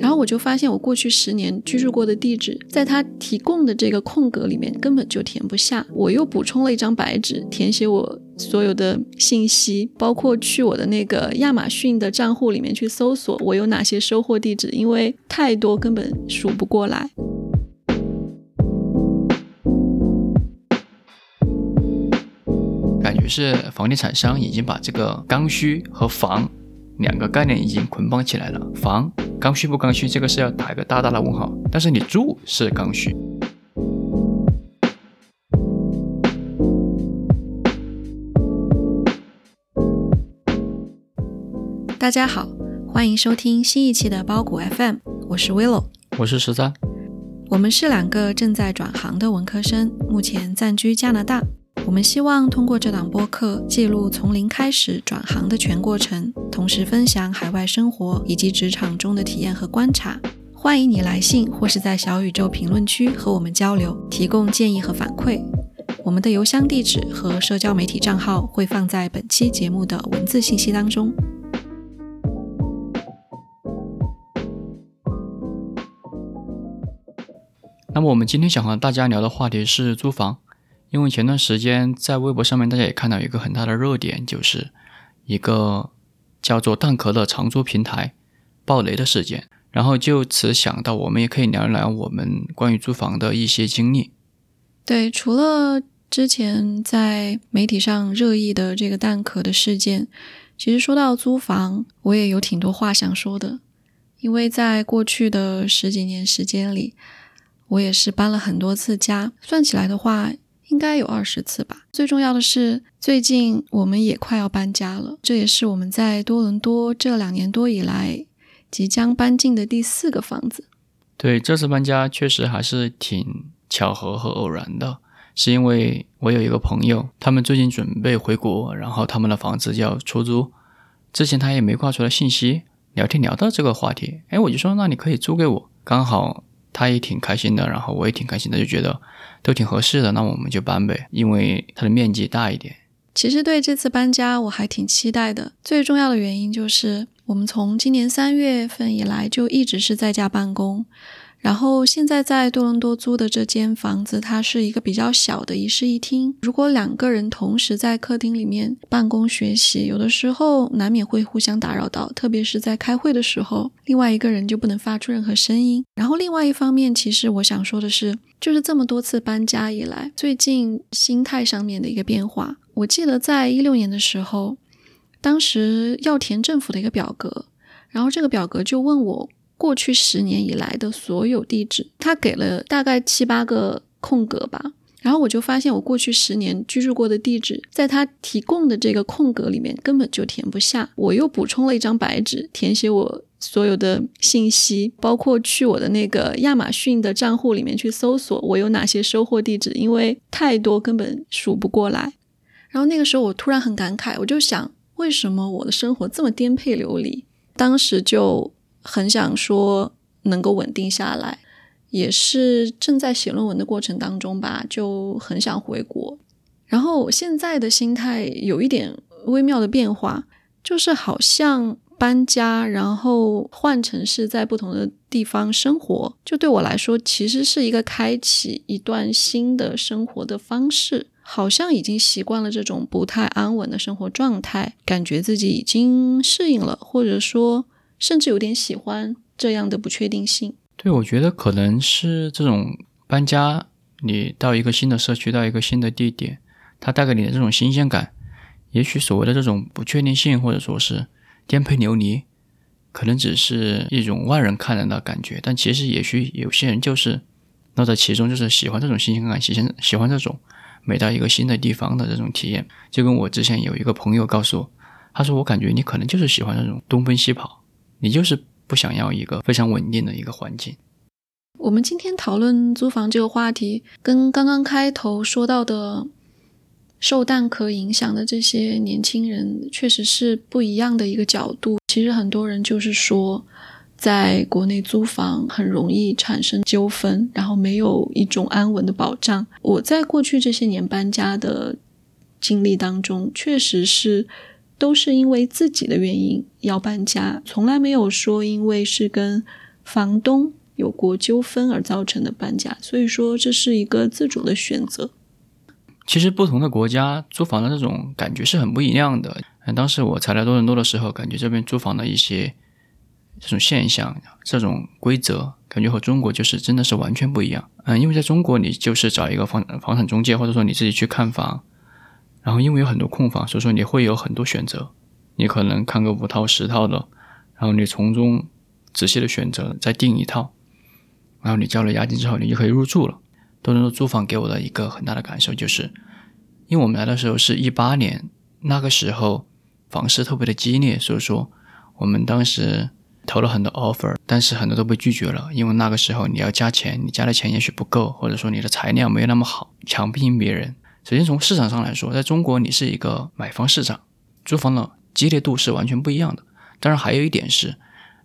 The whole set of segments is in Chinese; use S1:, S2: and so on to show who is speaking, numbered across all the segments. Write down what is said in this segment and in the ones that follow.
S1: 然后我就发现，我过去十年居住过的地址，在他提供的这个空格里面根本就填不下。我又补充了一张白纸，填写我所有的信息，包括去我的那个亚马逊的账户里面去搜索我有哪些收货地址，因为太多根本数不过来。
S2: 是房地产商已经把这个刚需和房两个概念已经捆绑起来了。房刚需不刚需，这个是要打一个大大的问号。但是你住是刚需。
S1: 大家好，欢迎收听新一期的包谷 FM，我是 Willow，
S2: 我是十三，
S1: 我们是两个正在转行的文科生，目前暂居加拿大。我们希望通过这档播客记录从零开始转行的全过程，同时分享海外生活以及职场中的体验和观察。欢迎你来信或是在小宇宙评论区和我们交流，提供建议和反馈。我们的邮箱地址和社交媒体账号会放在本期节目的文字信息当中。
S2: 那么我们今天想和大家聊的话题是租房。因为前段时间在微博上面，大家也看到一个很大的热点，就是一个叫做蛋壳的长租平台爆雷的事件。然后就此想到，我们也可以聊一聊我们关于租房的一些经历。
S1: 对，除了之前在媒体上热议的这个蛋壳的事件，其实说到租房，我也有挺多话想说的。因为在过去的十几年时间里，我也是搬了很多次家，算起来的话。应该有二十次吧。最重要的是，最近我们也快要搬家了，这也是我们在多伦多这两年多以来即将搬进的第四个房子。
S2: 对，这次搬家确实还是挺巧合和偶然的，是因为我有一个朋友，他们最近准备回国，然后他们的房子要出租，之前他也没挂出来信息，聊天聊到这个话题，哎，我就说那你可以租给我，刚好他也挺开心的，然后我也挺开心的，就觉得。都挺合适的，那我们就搬呗，因为它的面积大一点。
S1: 其实对这次搬家我还挺期待的，最重要的原因就是我们从今年三月份以来就一直是在家办公。然后现在在多伦多租的这间房子，它是一个比较小的一室一厅。如果两个人同时在客厅里面办公学习，有的时候难免会互相打扰到，特别是在开会的时候，另外一个人就不能发出任何声音。然后另外一方面，其实我想说的是，就是这么多次搬家以来，最近心态上面的一个变化。我记得在一六年的时候，当时要填政府的一个表格，然后这个表格就问我。过去十年以来的所有地址，他给了大概七八个空格吧，然后我就发现我过去十年居住过的地址，在他提供的这个空格里面根本就填不下。我又补充了一张白纸，填写我所有的信息，包括去我的那个亚马逊的账户里面去搜索我有哪些收货地址，因为太多根本数不过来。然后那个时候我突然很感慨，我就想，为什么我的生活这么颠沛流离？当时就。很想说能够稳定下来，也是正在写论文的过程当中吧，就很想回国。然后我现在的心态有一点微妙的变化，就是好像搬家，然后换城市，在不同的地方生活，就对我来说其实是一个开启一段新的生活的方式。好像已经习惯了这种不太安稳的生活状态，感觉自己已经适应了，或者说。甚至有点喜欢这样的不确定性。
S2: 对，我觉得可能是这种搬家，你到一个新的社区，到一个新的地点，它带给你的这种新鲜感，也许所谓的这种不确定性，或者说是颠沛流离，可能只是一种外人看人的感觉。但其实，也许有些人就是乐在其中，就是喜欢这种新鲜感，喜欢喜欢这种每到一个新的地方的这种体验。就跟我之前有一个朋友告诉我，他说：“我感觉你可能就是喜欢那种东奔西跑。”你就是不想要一个非常稳定的一个环境。
S1: 我们今天讨论租房这个话题，跟刚刚开头说到的受蛋壳影响的这些年轻人，确实是不一样的一个角度。其实很多人就是说，在国内租房很容易产生纠纷，然后没有一种安稳的保障。我在过去这些年搬家的经历当中，确实是都是因为自己的原因要搬家，从来没有说因为是跟房东有过纠纷而造成的搬家。所以说，这是一个自主的选择。
S2: 其实不同的国家租房的这种感觉是很不一样的。当时我才来多伦多的时候，感觉这边租房的一些这种现象、这种规则，感觉和中国就是真的是完全不一样。嗯，因为在中国，你就是找一个房房产中介，或者说你自己去看房，然后因为有很多空房，所以说你会有很多选择。你可能看个五套、十套的，然后你从中仔细的选择，再订一套，然后你交了押金之后，你就可以入住了。多伦多租房给我的一个很大的感受就是，因为我们来的时候是一八年，那个时候房市特别的激烈，所以说我们当时投了很多 offer，但是很多都被拒绝了，因为那个时候你要加钱，你加的钱也许不够，或者说你的材料没有那么好，抢不赢别人。首先从市场上来说，在中国你是一个买方市场，租房的激烈度是完全不一样的。当然还有一点是。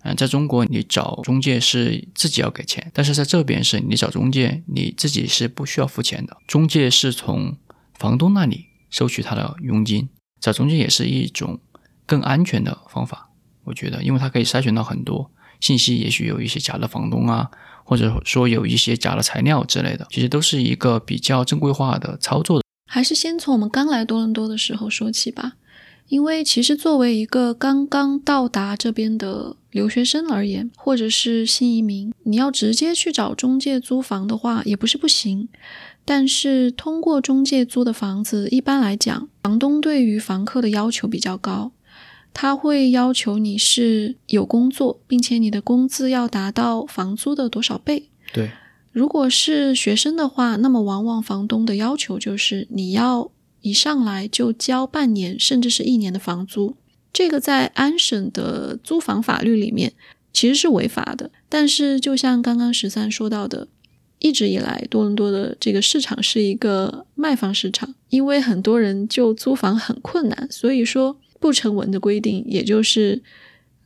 S2: 嗯，在中国你找中介是自己要给钱，但是在这边是你找中介你自己是不需要付钱的，中介是从房东那里收取他的佣金。找中介也是一种更安全的方法，我觉得，因为它可以筛选到很多信息，也许有一些假的房东啊，或者说有一些假的材料之类的，其实都是一个比较正规化的操作。
S1: 还是先从我们刚来多伦多的时候说起吧。因为其实作为一个刚刚到达这边的留学生而言，或者是新移民，你要直接去找中介租房的话，也不是不行。但是通过中介租的房子，一般来讲，房东对于房客的要求比较高，他会要求你是有工作，并且你的工资要达到房租的多少倍。
S2: 对，
S1: 如果是学生的话，那么往往房东的要求就是你要。一上来就交半年甚至是一年的房租，这个在安省的租房法律里面其实是违法的。但是就像刚刚十三说到的，一直以来多伦多的这个市场是一个卖方市场，因为很多人就租房很困难，所以说不成文的规定，也就是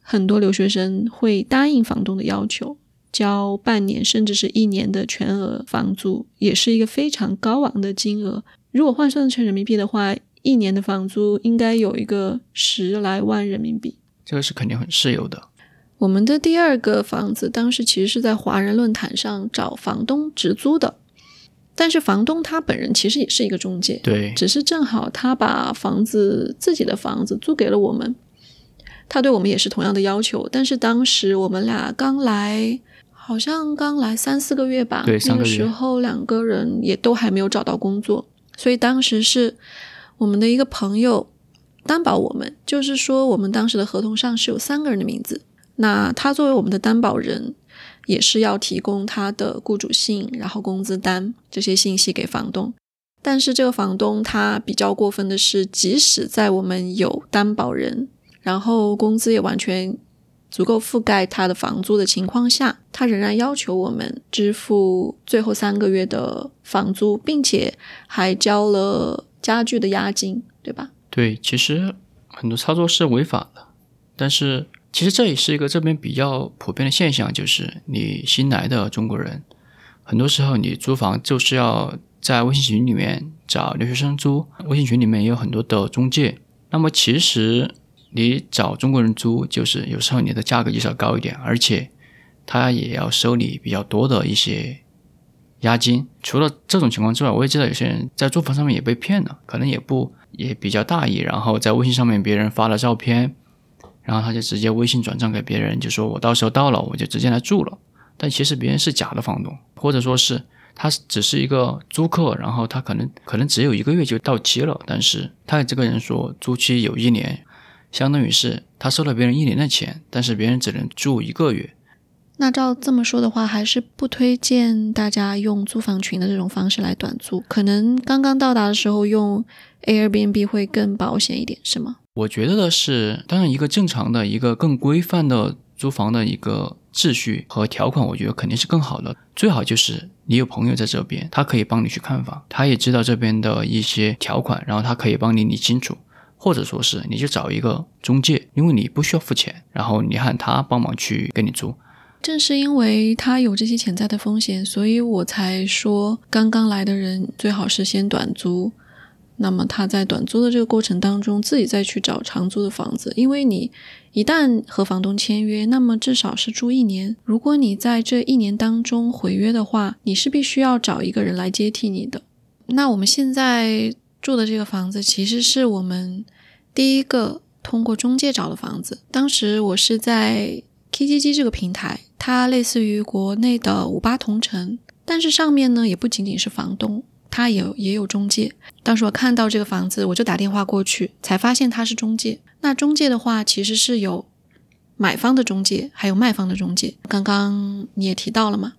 S1: 很多留学生会答应房东的要求，交半年甚至是一年的全额房租，也是一个非常高昂的金额。如果换算成人民币的话，一年的房租应该有一个十来万人民币。
S2: 这个是肯定很适有的。
S1: 我们的第二个房子当时其实是在华人论坛上找房东直租的，但是房东他本人其实也是一个中介，
S2: 对，
S1: 只是正好他把房子自己的房子租给了我们，他对我们也是同样的要求。但是当时我们俩刚来，好像刚来三四个月吧，
S2: 对，
S1: 那个时候两个人也都还没有找到工作。所以当时是我们的一个朋友担保我们，就是说我们当时的合同上是有三个人的名字，那他作为我们的担保人，也是要提供他的雇主信，然后工资单这些信息给房东。但是这个房东他比较过分的是，即使在我们有担保人，然后工资也完全。足够覆盖他的房租的情况下，他仍然要求我们支付最后三个月的房租，并且还交了家具的押金，对吧？
S2: 对，其实很多操作是违法的，但是其实这也是一个这边比较普遍的现象，就是你新来的中国人，很多时候你租房就是要在微信群里面找留学生租，微信群里面也有很多的中介，那么其实。你找中国人租，就是有时候你的价格就是要高一点，而且他也要收你比较多的一些押金。除了这种情况之外，我也知道有些人在租房上面也被骗了，可能也不也比较大意，然后在微信上面别人发了照片，然后他就直接微信转账给别人，就说我到时候到了我就直接来住了。但其实别人是假的房东，或者说是他只是一个租客，然后他可能可能只有一个月就到期了，但是他这个人说租期有一年。相当于是他收了别人一年的钱，但是别人只能住一个月。
S1: 那照这么说的话，还是不推荐大家用租房群的这种方式来短租。可能刚刚到达的时候用 Airbnb 会更保险一点，是吗？
S2: 我觉得的是，当然一个正常的一个更规范的租房的一个秩序和条款，我觉得肯定是更好的。最好就是你有朋友在这边，他可以帮你去看房，他也知道这边的一些条款，然后他可以帮你理清楚。或者说是你就找一个中介，因为你不需要付钱，然后你喊他帮忙去给你租。
S1: 正是因为他有这些潜在的风险，所以我才说刚刚来的人最好是先短租，那么他在短租的这个过程当中，自己再去找长租的房子，因为你一旦和房东签约，那么至少是住一年。如果你在这一年当中毁约的话，你是必须要找一个人来接替你的。那我们现在住的这个房子，其实是我们第一个通过中介找的房子。当时我是在 KGG 这个平台，它类似于国内的五八同城，但是上面呢也不仅仅是房东。他也也有中介，当时我看到这个房子，我就打电话过去，才发现他是中介。那中介的话，其实是有买方的中介，还有卖方的中介。刚刚你也提到了嘛？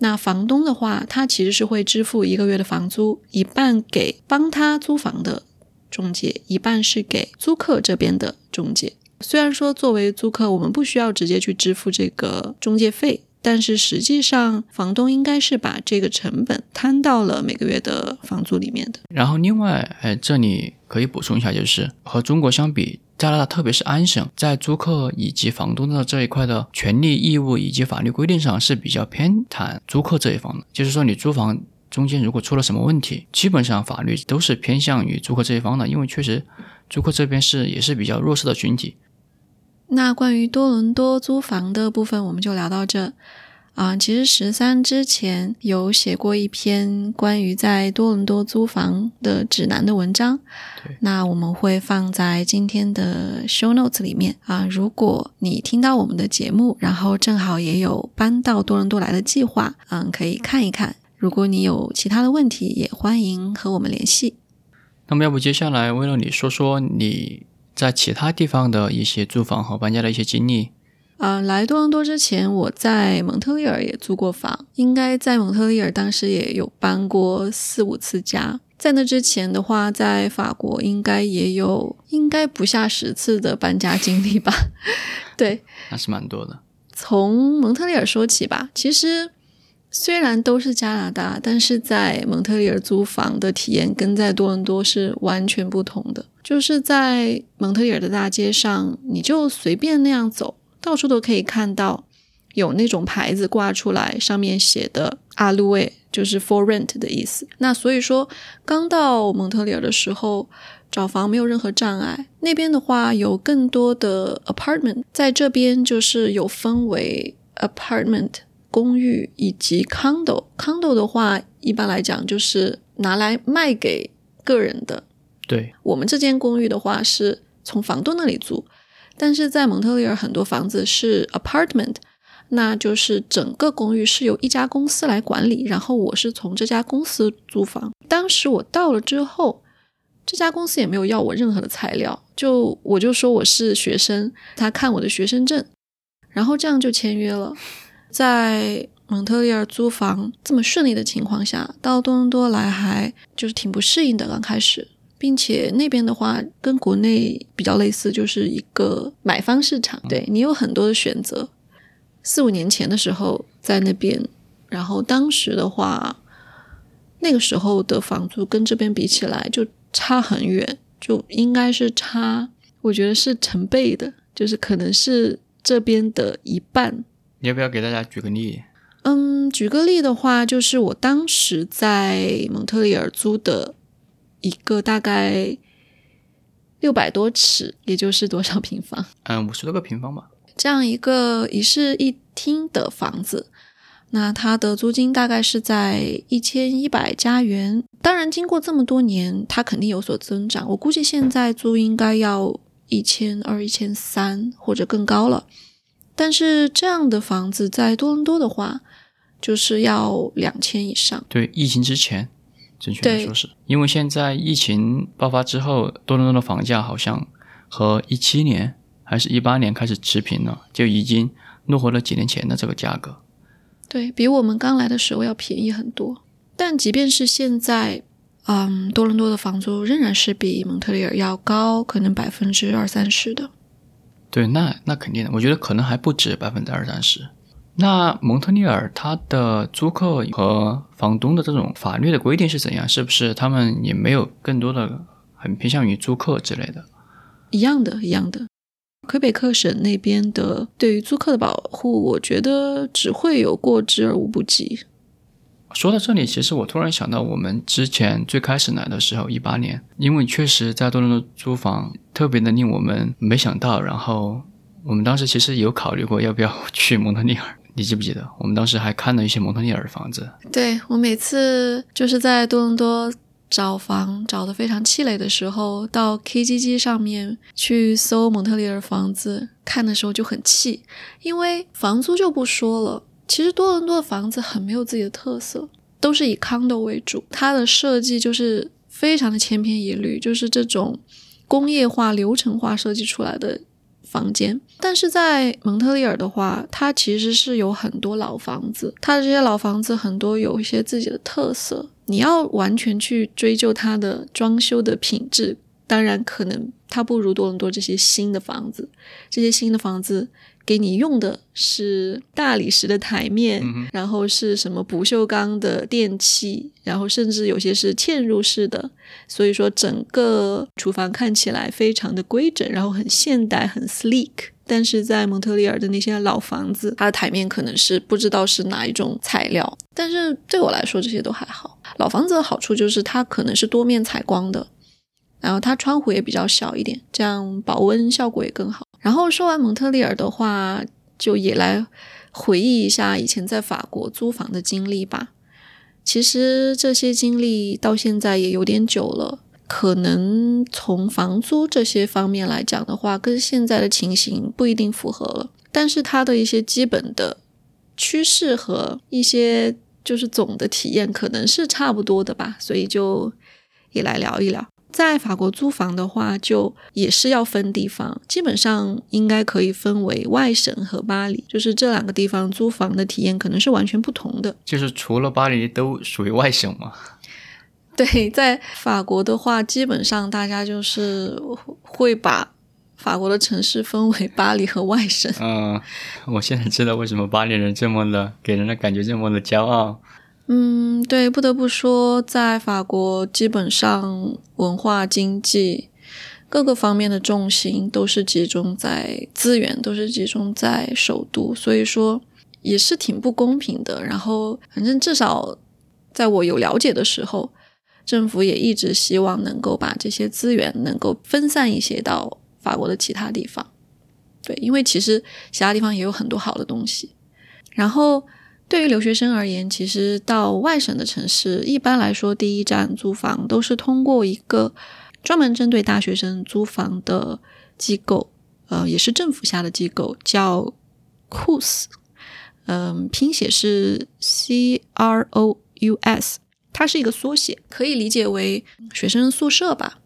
S1: 那房东的话，他其实是会支付一个月的房租，一半给帮他租房的中介，一半是给租客这边的中介。虽然说作为租客，我们不需要直接去支付这个中介费。但是实际上，房东应该是把这个成本摊到了每个月的房租里面的。
S2: 然后，另外，哎，这里可以补充一下，就是和中国相比，加拿大特别是安省，在租客以及房东的这一块的权利义务以及法律规定上是比较偏袒租客这一方的。就是说，你租房中间如果出了什么问题，基本上法律都是偏向于租客这一方的，因为确实租客这边是也是比较弱势的群体。
S1: 那关于多伦多租房的部分，我们就聊到这。啊，其实十三之前有写过一篇关于在多伦多租房的指南的文章，那我们会放在今天的 show notes 里面啊。如果你听到我们的节目，然后正好也有搬到多伦多来的计划，嗯，可以看一看。如果你有其他的问题，也欢迎和我们联系。
S2: 那么，要不接下来为了你说说你。在其他地方的一些租房和搬家的一些经历。
S1: 啊，来多伦多之前，我在蒙特利尔也租过房，应该在蒙特利尔当时也有搬过四五次家。在那之前的话，在法国应该也有，应该不下十次的搬家经历吧？对，
S2: 那是蛮多的。
S1: 从蒙特利尔说起吧，其实。虽然都是加拿大，但是在蒙特利尔租房的体验跟在多伦多是完全不同的。就是在蒙特利尔的大街上，你就随便那样走，到处都可以看到有那种牌子挂出来，上面写的“阿路卫”，就是 “for rent” 的意思。那所以说，刚到蒙特利尔的时候，找房没有任何障碍。那边的话，有更多的 apartment，在这边就是有分为 apartment。公寓以及 condo，condo 的话，一般来讲就是拿来卖给个人的。
S2: 对
S1: 我们这间公寓的话，是从房东那里租，但是在蒙特利尔很多房子是 apartment，那就是整个公寓是由一家公司来管理，然后我是从这家公司租房。当时我到了之后，这家公司也没有要我任何的材料，就我就说我是学生，他看我的学生证，然后这样就签约了。在蒙特利尔租房这么顺利的情况下，到多伦多来还就是挺不适应的。刚开始，并且那边的话跟国内比较类似，就是一个买方市场，对你有很多的选择。四五年前的时候在那边，然后当时的话，那个时候的房租跟这边比起来就差很远，就应该是差，我觉得是成倍的，就是可能是这边的一半。
S2: 你要不要给大家举个例？
S1: 嗯，举个例的话，就是我当时在蒙特利尔租的一个大概六百多尺，也就是多少平方？
S2: 嗯，五十多个平方吧。
S1: 这样一个一室一厅的房子，那它的租金大概是在一千一百加元。当然，经过这么多年，它肯定有所增长。我估计现在租应该要一千二、一千三或者更高了。但是这样的房子在多伦多的话，就是要两千以上。
S2: 对，疫情之前，准确的说是，因为现在疫情爆发之后，多伦多的房价好像和一七年还是一八年开始持平了，就已经落回了几年前的这个价格。
S1: 对比我们刚来的时候要便宜很多。但即便是现在，嗯，多伦多的房租仍然是比蒙特利尔要高，可能百分之二三十的。
S2: 对，那那肯定的，我觉得可能还不止百分之二三十。那蒙特利尔它的租客和房东的这种法律的规定是怎样？是不是他们也没有更多的很偏向于租客之类的？
S1: 一样的，一样的。魁北克省那边的对于租客的保护，我觉得只会有过之而无不及。
S2: 说到这里，其实我突然想到，我们之前最开始来的时候，一八年，因为确实在多伦多租房特别的令我们没想到，然后我们当时其实有考虑过要不要 去蒙特利尔，你记不记得？我们当时还看了一些蒙特利尔的房子。
S1: 对我每次就是在多伦多找房找的非常气馁的时候，到 KGG 上面去搜蒙特利尔房子看的时候就很气，因为房租就不说了。其实多伦多的房子很没有自己的特色，都是以 condo 为主，它的设计就是非常的千篇一律，就是这种工业化、流程化设计出来的房间。但是在蒙特利尔的话，它其实是有很多老房子，它的这些老房子很多有一些自己的特色。你要完全去追究它的装修的品质，当然可能它不如多伦多这些新的房子，这些新的房子。给你用的是大理石的台面，然后是什么不锈钢的电器，然后甚至有些是嵌入式的，所以说整个厨房看起来非常的规整，然后很现代，很 sleek。但是在蒙特利尔的那些老房子，它的台面可能是不知道是哪一种材料，但是对我来说这些都还好。老房子的好处就是它可能是多面采光的，然后它窗户也比较小一点，这样保温效果也更好。然后说完蒙特利尔的话，就也来回忆一下以前在法国租房的经历吧。其实这些经历到现在也有点久了，可能从房租这些方面来讲的话，跟现在的情形不一定符合了。但是它的一些基本的趋势和一些就是总的体验可能是差不多的吧，所以就也来聊一聊。在法国租房的话，就也是要分地方，基本上应该可以分为外省和巴黎，就是这两个地方租房的体验可能是完全不同的。
S2: 就是除了巴黎都属于外省吗？
S1: 对，在法国的话，基本上大家就是会把法国的城市分为巴黎和外省。
S2: 嗯，我现在知道为什么巴黎人这么的给人的感觉这么的骄傲。
S1: 嗯，对，不得不说，在法国，基本上文化、经济各个方面的重心都是集中在资源，都是集中在首都，所以说也是挺不公平的。然后，反正至少在我有了解的时候，政府也一直希望能够把这些资源能够分散一些到法国的其他地方。对，因为其实其他地方也有很多好的东西。然后。对于留学生而言，其实到外省的城市，一般来说第一站租房都是通过一个专门针对大学生租房的机构，呃，也是政府下的机构，叫 Cous，嗯，拼写是 C R O U S，它是一个缩写，可以理解为学生宿舍吧。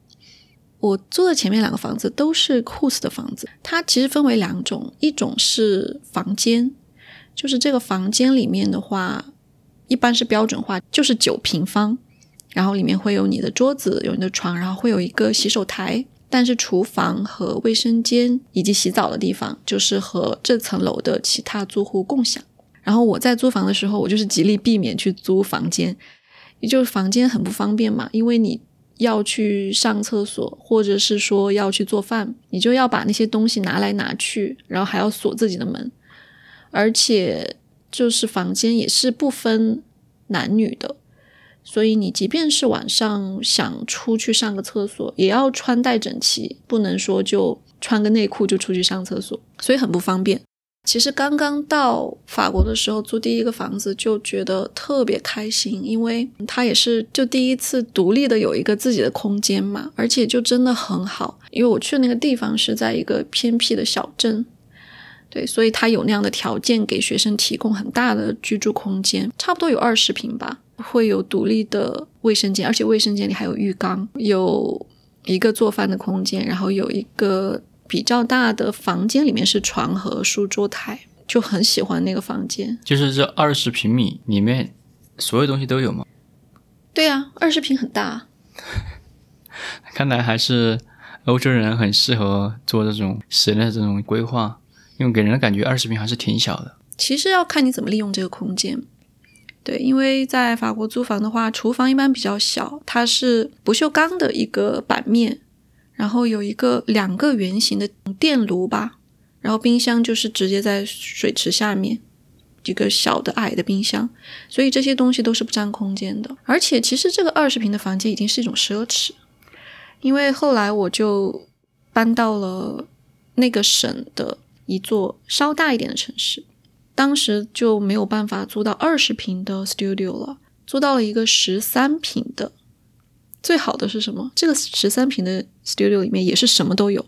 S1: 我租的前面两个房子都是 Cous 的房子，它其实分为两种，一种是房间。就是这个房间里面的话，一般是标准化，就是九平方，然后里面会有你的桌子，有你的床，然后会有一个洗手台，但是厨房和卫生间以及洗澡的地方就是和这层楼的其他租户共享。然后我在租房的时候，我就是极力避免去租房间，也就是房间很不方便嘛，因为你要去上厕所，或者是说要去做饭，你就要把那些东西拿来拿去，然后还要锁自己的门。而且就是房间也是不分男女的，所以你即便是晚上想出去上个厕所，也要穿戴整齐，不能说就穿个内裤就出去上厕所，所以很不方便。其实刚刚到法国的时候租第一个房子就觉得特别开心，因为它也是就第一次独立的有一个自己的空间嘛，而且就真的很好，因为我去那个地方是在一个偏僻的小镇。对，所以他有那样的条件给学生提供很大的居住空间，差不多有二十平吧，会有独立的卫生间，而且卫生间里还有浴缸，有一个做饭的空间，然后有一个比较大的房间，里面是床和书桌台，就很喜欢那个房间。
S2: 就是这二十平米里面所有东西都有吗？
S1: 对呀，二十平很大。
S2: 看来还是欧洲人很适合做这种室内这种规划。因为给人的感觉二十平还是挺小的。
S1: 其实要看你怎么利用这个空间。对，因为在法国租房的话，厨房一般比较小，它是不锈钢的一个板面，然后有一个两个圆形的电炉吧，然后冰箱就是直接在水池下面，一个小的矮的冰箱，所以这些东西都是不占空间的。而且其实这个二十平的房间已经是一种奢侈，因为后来我就搬到了那个省的一座稍大一点的城市，当时就没有办法租到二十平的 studio 了，租到了一个十三平的。最好的是什么？这个十三平的 studio 里面也是什么都有，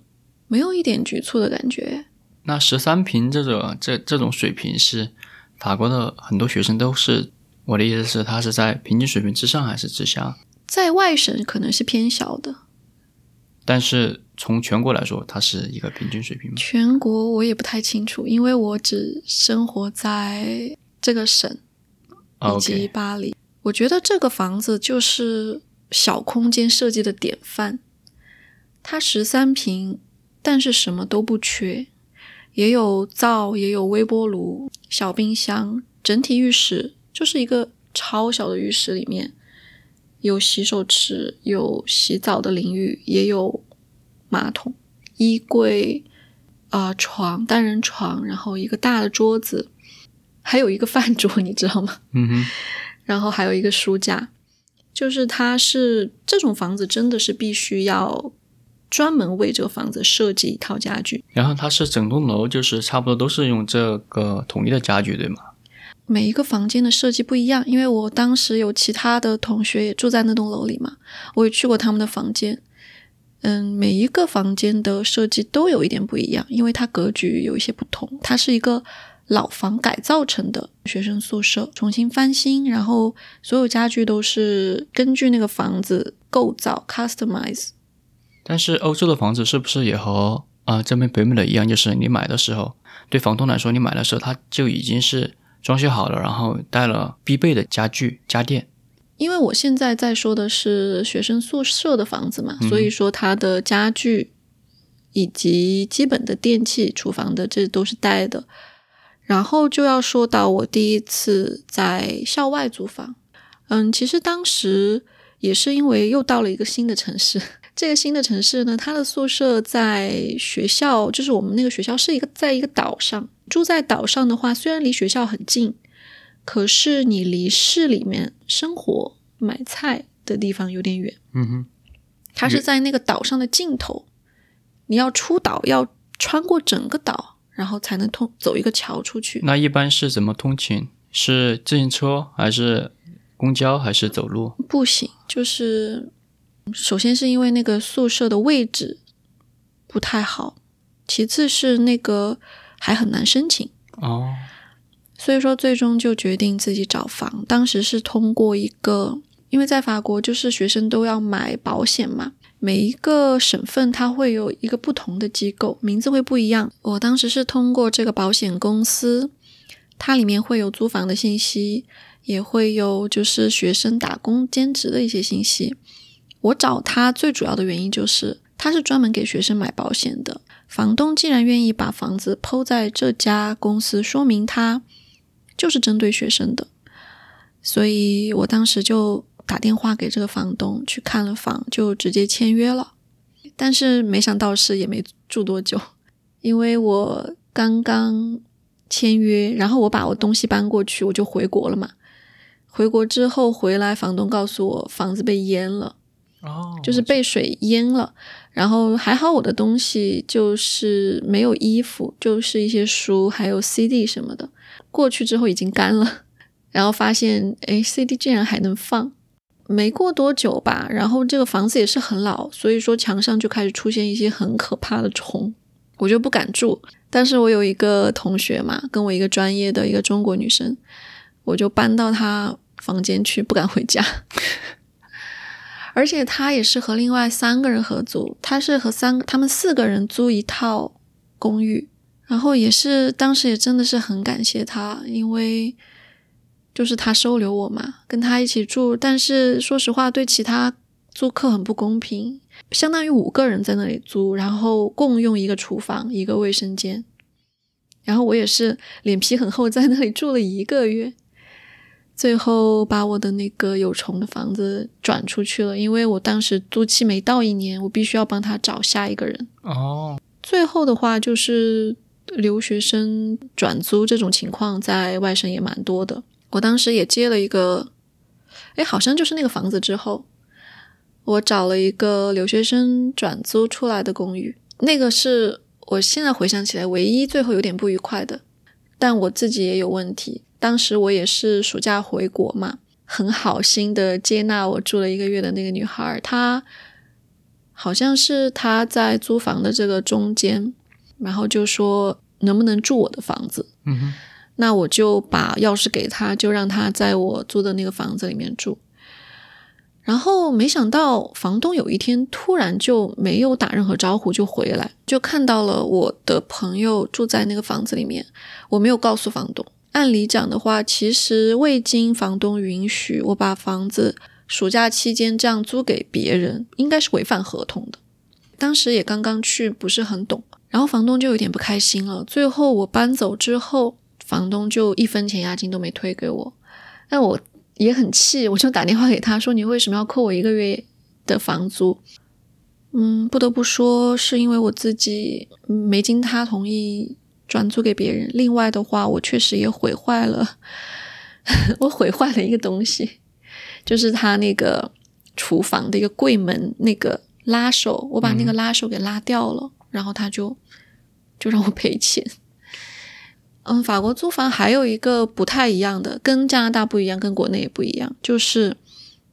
S1: 没有一点局促的感觉。
S2: 那十三平这种这这种水平是法国的很多学生都是，我的意思是，它是在平均水平之上还是之下？
S1: 在外省可能是偏小的，
S2: 但是从全国来说，它是一个平均水平吗？
S1: 全国我也不太清楚，因为我只生活在这个省以及巴黎。我觉得这个房子就是小空间设计的典范。它十三平，但是什么都不缺，也有灶，也有微波炉、小冰箱，整体浴室就是一个超小的浴室，里面有洗手池，有洗澡的淋浴，也有马桶、衣柜、啊、床、单人床，然后一个大的桌子，还有一个饭桌，你知道吗？
S2: 嗯哼，
S1: 然后还有一个书架，就是它是这种房子真的是必须要专门为这个房子设计一套家具，
S2: 然后它是整栋楼就是差不多都是用这个统一的家具，对吗？
S1: 每一个房间的设计不一样，因为我当时有其他的同学也住在那栋楼里嘛，我也去过他们的房间。嗯，每一个房间的设计都有一点不一样，因为它格局有一些不同。它是一个老房改造成的学生宿舍，重新翻新，然后所有家具都是根据那个房子构造 customize。
S2: 但是欧洲的房子是不是也和啊、这边北美的一样？就是你买的时候，对房东来说，你买的时候他就已经是装修好了，然后带了必备的家具家电。
S1: 因为我现在在说的是学生宿舍的房子嘛，所以说它的家具以及基本的电器、厨房的这都是带的。然后就要说到我第一次在校外租房，嗯，其实当时也是因为又到了一个新的城市，这个新的城市呢，它的宿舍在学校，就是我们那个学校是一个在一个岛上，住在岛上的话，虽然离学校很近，可是你离市里面生活买菜的地方有点远。
S2: 嗯哼，
S1: 它是在那个岛上的尽头，你要出岛要穿过整个岛，然后才能通走一个桥出去。
S2: 那一般是怎么通勤？是自行车还是公交还是走路？
S1: 步行，就是首先是因为那个宿舍的位置不太好，其次是那个还很难申请。
S2: 哦，
S1: 所以说，最终就决定自己找房。当时是通过一个，因为在法国就是学生都要买保险嘛，每一个省份它会有一个不同的机构，名字会不一样。我当时是通过这个保险公司，它里面会有租房的信息，也会有就是学生打工兼职的一些信息。我找他最主要的原因就是，他是专门给学生买保险的。房东既然愿意把房子抛在这家公司，说明他就是针对学生的，所以我当时就打电话给这个房东去看了房，就直接签约了。但是没想到是也没住多久，因为我刚刚签约，然后我把我东西搬过去，我就回国了嘛。回国之后回来，房东告诉我房子被淹了。
S2: 哦，
S1: 就是被水淹了，然后还好我的东西就是没有衣服，就是一些书还有 CD 什么的，过去之后已经干了，然后发现诶 CD 竟然还能放，没过多久吧，然后这个房子也是很老，所以说墙上就开始出现一些很可怕的虫，我就不敢住，但是我有一个同学嘛，跟我一个专业的一个中国女生，我就搬到她房间去，不敢回家。而且他也是和另外三个人合租，他是和三他们四个人租一套公寓，然后也是当时也真的是很感谢他，因为就是他收留我嘛，跟他一起住，但是说实话对其他租客很不公平，相当于五个人在那里租，然后共用一个厨房、一个卫生间，然后我也是脸皮很厚，在那里住了一个月。最后把我的那个有虫的房子转出去了，因为我当时租期没到一年，我必须要帮他找下一个人。
S2: 哦，
S1: 最后的话就是留学生转租这种情况在外省也蛮多的。我当时也接了一个，哎，好像就是那个房子之后，我找了一个留学生转租出来的公寓，那个是我现在回想起来唯一最后有点不愉快的，但我自己也有问题。当时我也是暑假回国嘛，很好心的接纳我住了一个月的那个女孩，她好像是她在租房的这个中间，然后就说能不能住我的房子。
S2: 嗯哼，
S1: 那我就把钥匙给他，就让他在我租的那个房子里面住。然后没想到房东有一天突然就没有打任何招呼就回来，就看到了我的朋友住在那个房子里面。我没有告诉房东，按理讲的话，其实未经房东允许，我把房子暑假期间这样租给别人，应该是违反合同的。当时也刚刚去，不是很懂，然后房东就有点不开心了。最后我搬走之后。房东就一分钱押金都没退给我，但我也很气，我就打电话给他说：“你为什么要扣我一个月的房租？”嗯，不得不说是因为我自己没经他同意转租给别人。另外的话，我确实也毁坏了，我毁坏了一个东西，就是他那个厨房的一个柜门那个拉手，我把那个拉手给拉掉了，然后他就就让我赔钱。嗯，法国租房还有一个不太一样的，跟加拿大不一样，跟国内也不一样，就是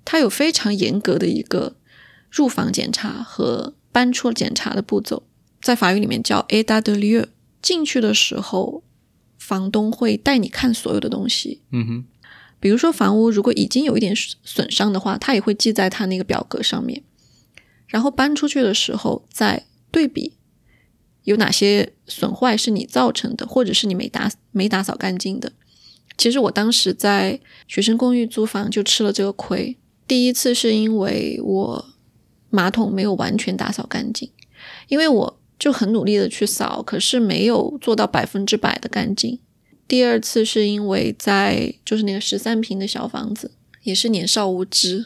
S1: 它有非常严格的一个入房检查和搬出检查的步骤，在法语里面叫 a d a de lieu。进去的时候，房东会带你看所有的东西，
S2: 嗯哼，
S1: 比如说房屋如果已经有一点损伤的话，他也会记在他那个表格上面，然后搬出去的时候再对比。有哪些损坏是你造成的，或者是你没打没打扫干净的？其实我当时在学生公寓租房就吃了这个亏。第一次是因为我马桶没有完全打扫干净，因为我就很努力的去扫，可是没有做到百分之百的干净。第二次是因为在就是那个十三平的小房子，也是年少无知，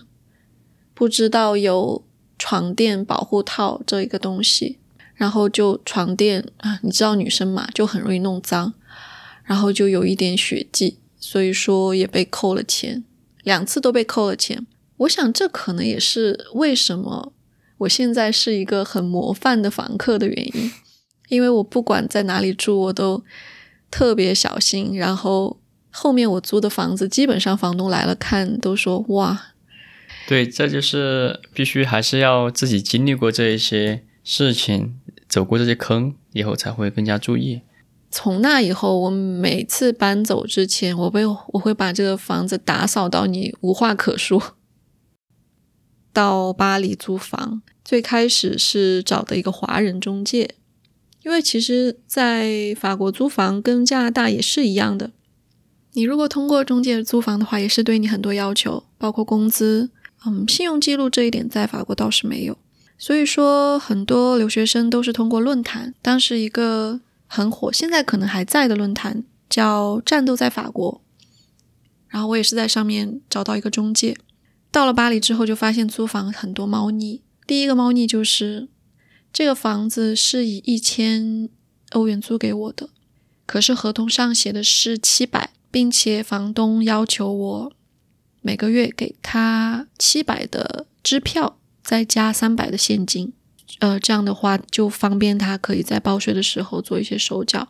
S1: 不知道有床垫保护套这一个东西。然后就床垫啊，你知道女生嘛，就很容易弄脏，然后就有一点血迹，所以说也被扣了钱，两次都被扣了钱。我想这可能也是为什么我现在是一个很模范的房客的原因，因为我不管在哪里住，我都特别小心。然后后面我租的房子，基本上房东来了看都说哇，
S2: 对，这就是必须还是要自己经历过这一些事情。走过这些坑以后，才会更加注意。
S1: 从那以后，我每次搬走之前，我会我会把这个房子打扫到你无话可说。到巴黎租房，最开始是找的一个华人中介，因为其实，在法国租房跟加拿大也是一样的。你如果通过中介租房的话，也是对你很多要求，包括工资，嗯，信用记录这一点在法国倒是没有。所以说，很多留学生都是通过论坛，当时一个很火，现在可能还在的论坛叫“战斗在法国”。然后我也是在上面找到一个中介。到了巴黎之后，就发现租房很多猫腻。第一个猫腻就是这个房子是以一千欧元租给我的，可是合同上写的是七百，并且房东要求我每个月给他七百的支票。再加三百的现金，呃，这样的话就方便他可以在报税的时候做一些手脚。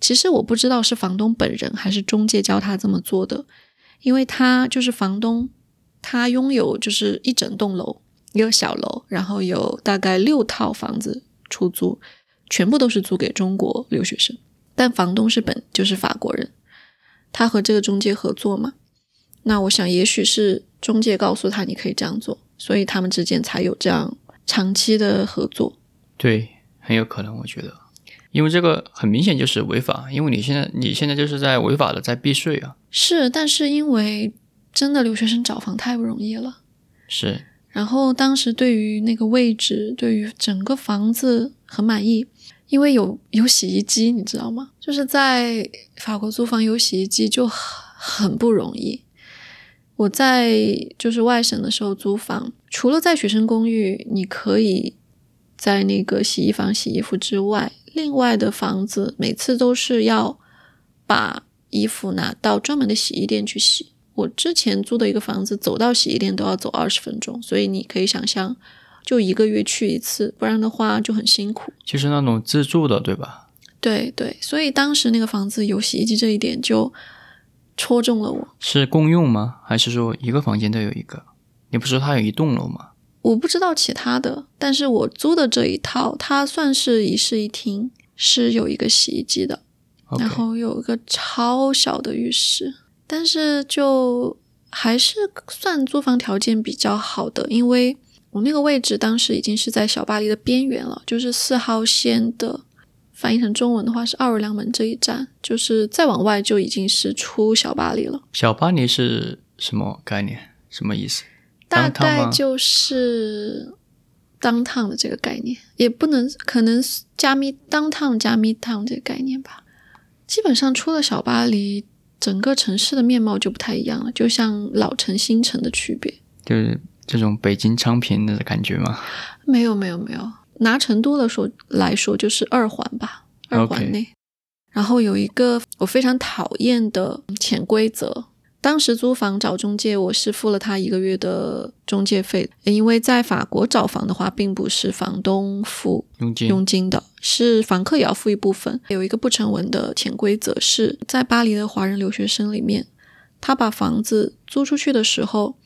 S1: 其实我不知道是房东本人还是中介教他这么做的，因为他就是房东，他拥有就是一整栋楼，一个小楼，然后有大概六套房子出租，全部都是租给中国留学生。但房东是本就是法国人，他和这个中介合作嘛？那我想也许是中介告诉他你可以这样做。所以他们之间才有这样长期的合作。
S2: 对，很有可能，我觉得，因为这个很明显就是违法，因为你现在你现在就是在违法的在避税啊。
S1: 是，但是因为真的留学生找房太不容易了。
S2: 是。
S1: 然后当时对于那个位置，对于整个房子很满意，因为有有洗衣机，你知道吗？就是在法国租房有洗衣机就很很不容易。我在就是外省的时候租房，除了在学生公寓，你可以在那个洗衣房洗衣服之外，另外的房子每次都是要把衣服拿到专门的洗衣店去洗。我之前租的一个房子，走到洗衣店都要走二十分钟，所以你可以想象，就一个月去一次，不然的话就很辛苦。
S2: 就是那种自助的，对吧？
S1: 对对，所以当时那个房子有洗衣机这一点就戳中了我。
S2: 是共用吗？还是说一个房间都有一个？你不是说它有一栋楼吗？
S1: 我不知道其他的，但是我租的这一套，它算是一室一厅，是有一个洗衣机的，然后有一个超小的浴室，但是就还是算租房条件比较好的，因为我那个位置当时已经是在小巴黎的边缘了，就是四号线的，翻译成中文的话是奥尔良门这一站，就是再往外就已经是出小巴黎了。
S2: 小巴黎是什么概念？什么意思？
S1: 大概就是当趟的这个概念，也不能可能加密当趟加密趟这个概念吧。基本上出了小巴黎，整个城市的面貌就不太一样了，就像老城新城的区别。
S2: 就是这种北京昌平的感觉吗？
S1: 没有没有没有，拿成都的说来说就是二环吧，二环内。然后有一个我非常讨厌的潜规则。当时租房找中介，我是付了他一个月的中介费，因为在法国找房的话，并不是房东付
S2: 佣金，
S1: 佣金的是房客也要付一部分。有一个不成文的潜规则是，在巴黎的华人留学生里面，他把房子租出去的时候，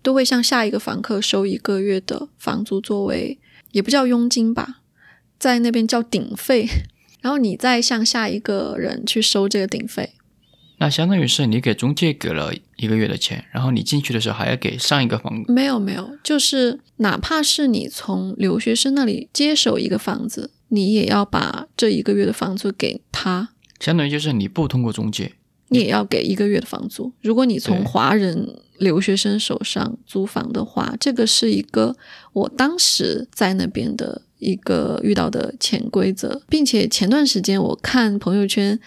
S1: 都会向下一个房客收一个月的房租作为，也不叫佣金吧，在那边叫顶费，然后你再向下一个人去收这个顶费。
S2: 那相当于是你给中介给了一个月的钱，然后你进去的时候还要给上一个房。
S1: 没有没有，就是哪怕是你从留学生那里接手一个房子，你也要把这一个月的房租给他。
S2: 相当于就是你不通过中介，
S1: 你也要给一个月的房租。如果你从华人留学生手上租房的话，这个是一个我当时在那边的一个遇到的潜规则，并且前段时间我看朋友圈。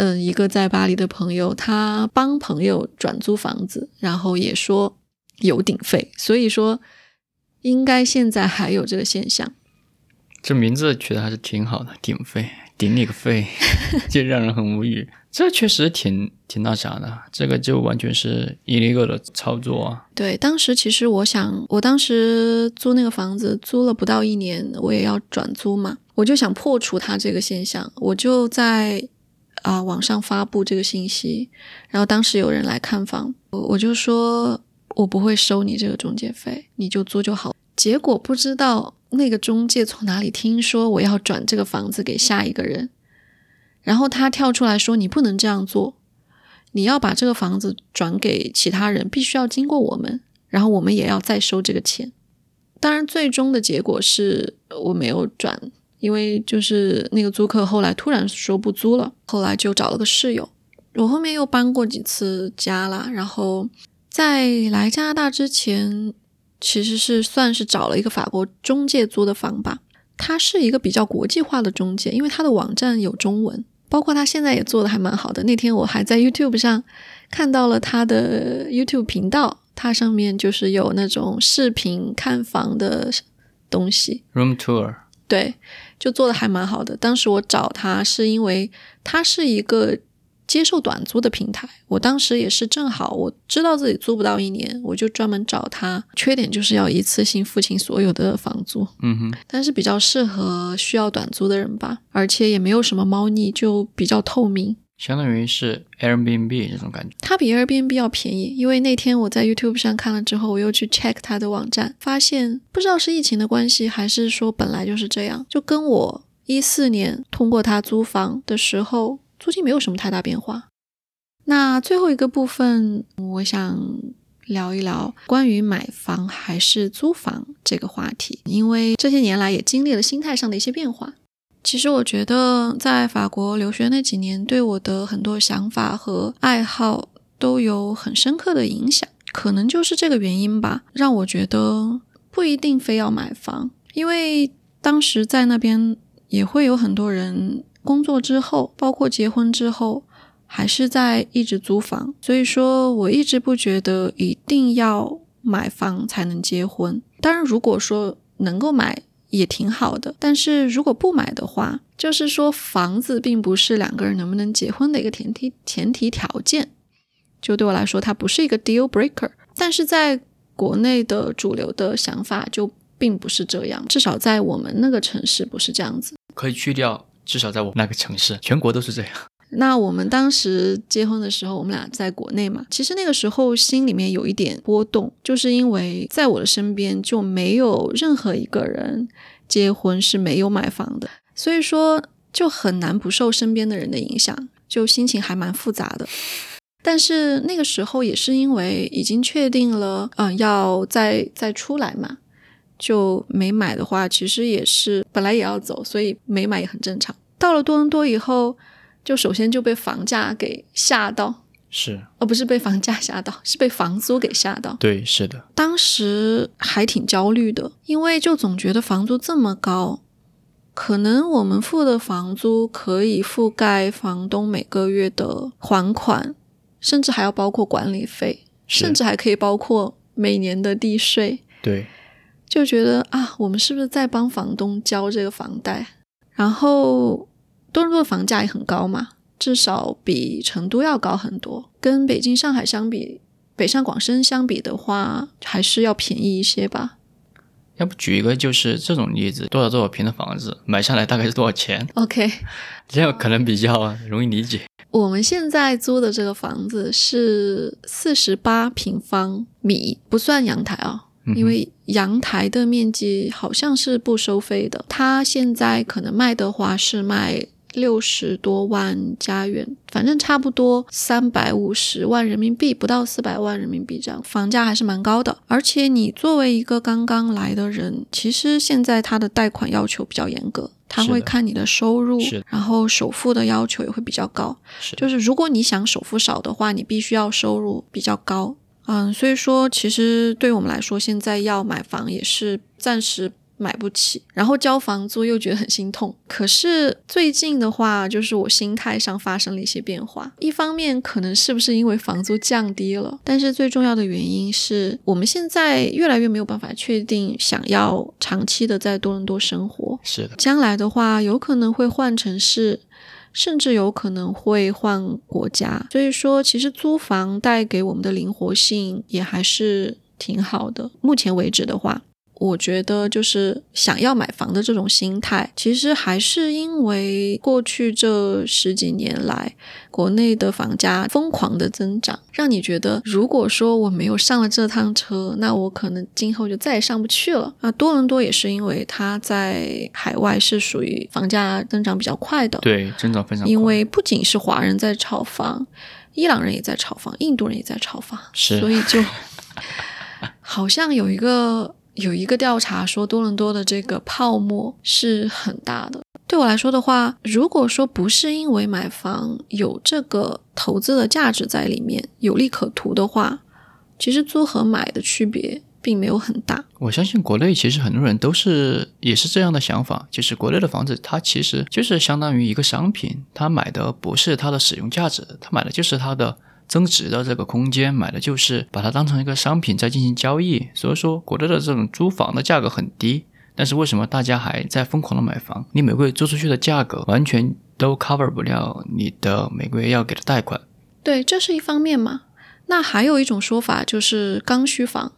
S1: 嗯，一个在巴黎的朋友，他帮朋友转租房子，然后也说有顶费，所以说应该现在还有这个现象。
S2: 这名字取得还是挺好的，顶费，顶你个肺，就让人很无语。这确实挺挺那啥的，这个就完全是 illegal 的操作啊。
S1: 对，当时其实我想，我当时租那个房子租了不到一年，我也要转租嘛，我就想破除他这个现象，我就在。啊，网上发布这个信息，然后当时有人来看房，我我就说，我不会收你这个中介费，你就租就好。结果不知道那个中介从哪里听说我要转这个房子给下一个人，然后他跳出来说，你不能这样做，你要把这个房子转给其他人，必须要经过我们，然后我们也要再收这个钱。当然，最终的结果是我没有转。因为就是那个租客后来突然说不租了，后来就找了个室友。我后面又搬过几次家啦，然后在来加拿大之前，其实是算是找了一个法国中介租的房吧。他是一个比较国际化的中介，因为他的网站有中文，包括他现在也做的还蛮好的。那天我还在 YouTube 上看到了他的 YouTube 频道，它上面就是有那种视频看房的东西
S2: ，Room Tour，
S1: 对。就做的还蛮好的。当时我找他是因为他是一个接受短租的平台，我当时也是正好我知道自己租不到一年，我就专门找他。缺点就是要一次性付清所有的房租，
S2: 嗯哼，
S1: 但是比较适合需要短租的人吧，而且也没有什么猫腻，就比较透明。
S2: 相当于是 Airbnb 这种感觉，
S1: 它比 Airbnb 要便宜。因为那天我在 YouTube 上看了之后，我又去 check 它的网站，发现不知道是疫情的关系，还是说本来就是这样，就跟我一四年通过它租房的时候，租金没有什么太大变化。那最后一个部分，我想聊一聊关于买房还是租房这个话题，因为这些年来也经历了心态上的一些变化。其实我觉得在法国留学那几年，对我的很多想法和爱好都有很深刻的影响。可能就是这个原因吧，让我觉得不一定非要买房。因为当时在那边也会有很多人工作之后，包括结婚之后，还是在一直租房。所以说我一直不觉得一定要买房才能结婚。当然，如果说能够买。也挺好的。但是如果不买的话，就是说房子并不是两个人能不能结婚的一个前提前提条件。就对我来说，它不是一个 deal breaker。但是在国内的主流的想法就并不是这样，至少在我们那个城市不是这样子。
S2: 可以去掉，至少在我们那个城市，全国都是这样。
S1: 那我们当时结婚的时候，我们俩在国内嘛，其实那个时候心里面有一点波动，就是因为在我的身边就没有任何一个人结婚是没有买房的，所以说就很难不受身边的人的影响，就心情还蛮复杂的。但是那个时候也是因为已经确定了，嗯，要再再出来嘛，就没买的话，其实也是本来也要走，所以没买也很正常。到了多伦多以后。就首先就被房价给吓到，
S2: 是，
S1: 而不是被房价吓到，是被房租给吓到。
S2: 对，是的。
S1: 当时还挺焦虑的，因为就总觉得房租这么高，可能我们付的房租可以覆盖房东每个月的还款，甚至还要包括管理费，甚至还可以包括每年的地税。
S2: 对，
S1: 就觉得啊，我们是不是在帮房东交这个房贷？然后。多伦多的房价也很高嘛，至少比成都要高很多。跟北京、上海相比，北上广深相比的话，还是要便宜一些吧。
S2: 要不举一个就是这种例子，多少多少平的房子买下来大概是多少钱
S1: ？OK，
S2: 这样可能比较容易理解。
S1: 我们现在租的这个房子是四十八平方米，不算阳台啊，因为阳台的面积好像是不收费的。它现在可能卖的话是卖。六十多万加元，反正差不多三百五十万人民币，不到四百万人民币这样，房价还是蛮高的。而且你作为一个刚刚来的人，其实现在他的贷款要求比较严格，他会看你的收入，然后首付的要求也会比较高。就是如果你想首付少的话，你必须要收入比较高。嗯，所以说其实对我们来说，现在要买房也是暂时。买不起，然后交房租又觉得很心痛。可是最近的话，就是我心态上发生了一些变化。一方面可能是不是因为房租降低了，但是最重要的原因是我们现在越来越没有办法确定想要长期的在多伦多生活。
S2: 是的，
S1: 将来的话有可能会换城市，甚至有可能会换国家。所以说，其实租房带给我们的灵活性也还是挺好的。目前为止的话。我觉得就是想要买房的这种心态，其实还是因为过去这十几年来国内的房价疯狂的增长，让你觉得如果说我没有上了这趟车，那我可能今后就再也上不去了。啊，多伦多也是因为它在海外是属于房价增长比较快的，
S2: 对，增长非常快。
S1: 因为不仅是华人在炒房，伊朗人也在炒房，印度人也在炒房，
S2: 是，
S1: 所以就 好像有一个。有一个调查说，多伦多的这个泡沫是很大的。对我来说的话，如果说不是因为买房有这个投资的价值在里面，有利可图的话，其实租和买的区别并没有很大。
S2: 我相信国内其实很多人都是也是这样的想法，就是国内的房子它其实就是相当于一个商品，他买的不是它的使用价值，他买的就是它的。增值的这个空间，买的就是把它当成一个商品在进行交易。所以说，国内的这种租房的价格很低，但是为什么大家还在疯狂的买房？你每个月租出去的价格完全都 cover 不了你的每个月要给的贷款。
S1: 对，这是一方面嘛。那还有一种说法就是刚需房。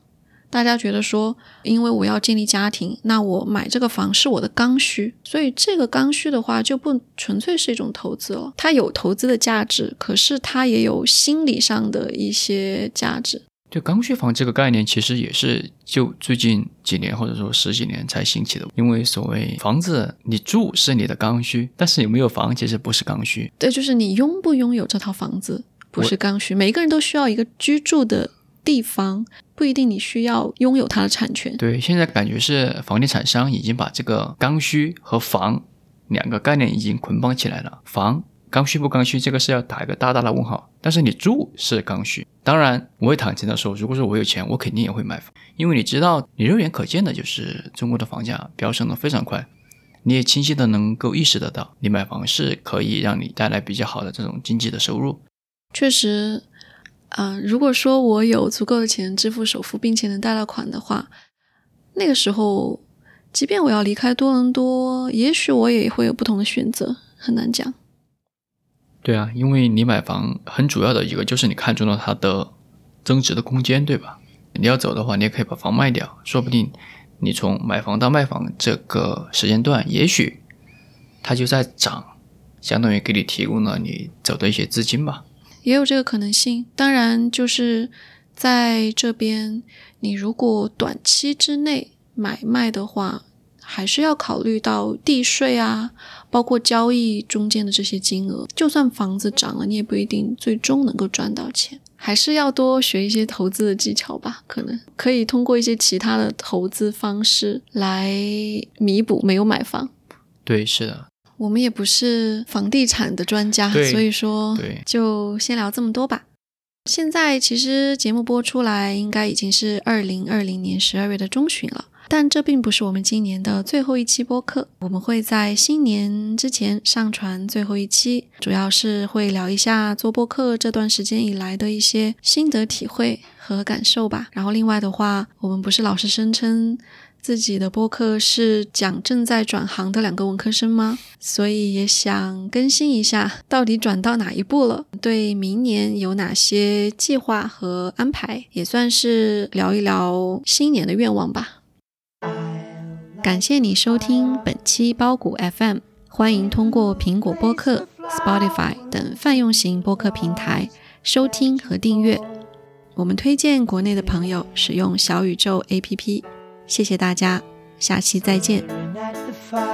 S1: 大家觉得说，因为我要建立家庭，那我买这个房是我的刚需，所以这个刚需的话就不纯粹是一种投资了，它有投资的价值，可是它也有心理上的一些价值。
S2: 就，刚需房这个概念其实也是就最近几年或者说十几年才兴起的，因为所谓房子你住是你的刚需，但是有没有房其实不是刚需。
S1: 对，就是你拥不拥有这套房子不是刚需，每一个人都需要一个居住的。地方不一定你需要拥有它的产权。
S2: 对，现在感觉是房地产商已经把这个刚需和房两个概念已经捆绑起来了。房刚需不刚需，这个是要打一个大大的问号。但是你住是刚需，当然我也坦诚的说，如果说我有钱，我肯定也会买房，因为你知道，你肉眼可见的就是中国的房价飙升的非常快，你也清晰的能够意识得到，你买房是可以让你带来比较好的这种经济的收入。
S1: 确实。嗯，如果说我有足够的钱支付首付，并且能贷到款的话，那个时候即便我要离开多伦多，也许我也会有不同的选择，很难讲。
S2: 对啊，因为你买房很主要的一个就是你看中了它的增值的空间，对吧？你要走的话，你也可以把房卖掉，说不定你从买房到卖房这个时间段，也许它就在涨，相当于给你提供了你走的一些资金吧。
S1: 也有这个可能性。当然，就是在这边，你如果短期之内买卖的话，还是要考虑到地税啊，包括交易中间的这些金额。就算房子涨了，你也不一定最终能够赚到钱。还是要多学一些投资的技巧吧，可能可以通过一些其他的投资方式来弥补没有买房。
S2: 对，是的。
S1: 我们也不是房地产的专家，所以说就先聊这么多吧。现在其实节目播出来应该已经是二零二零年十二月的中旬了。但这并不是我们今年的最后一期播客，我们会在新年之前上传最后一期，主要是会聊一下做播客这段时间以来的一些心得体会和感受吧。然后另外的话，我们不是老是声称自己的播客是讲正在转行的两个文科生吗？所以也想更新一下，到底转到哪一步了？对明年有哪些计划和安排？也算是聊一聊新年的愿望吧。感谢你收听本期包谷 FM，欢迎通过苹果播客、Spotify 等泛用型播客平台收听和订阅。我们推荐国内的朋友使用小宇宙 APP。谢谢大家，下期再见。Life used to be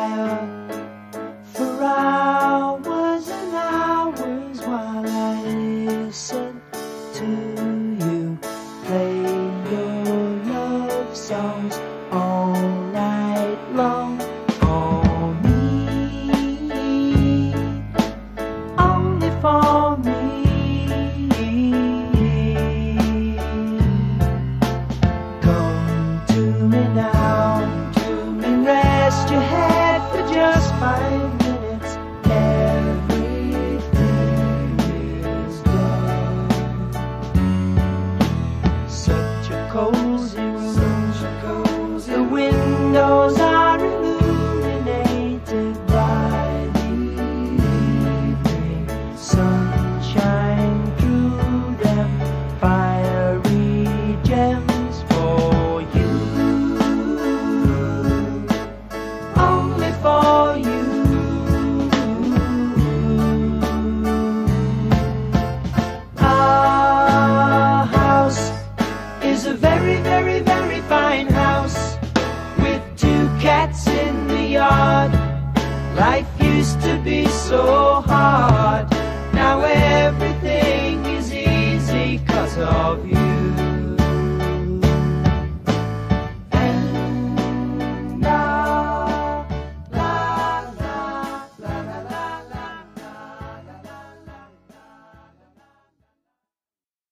S1: so hard. Now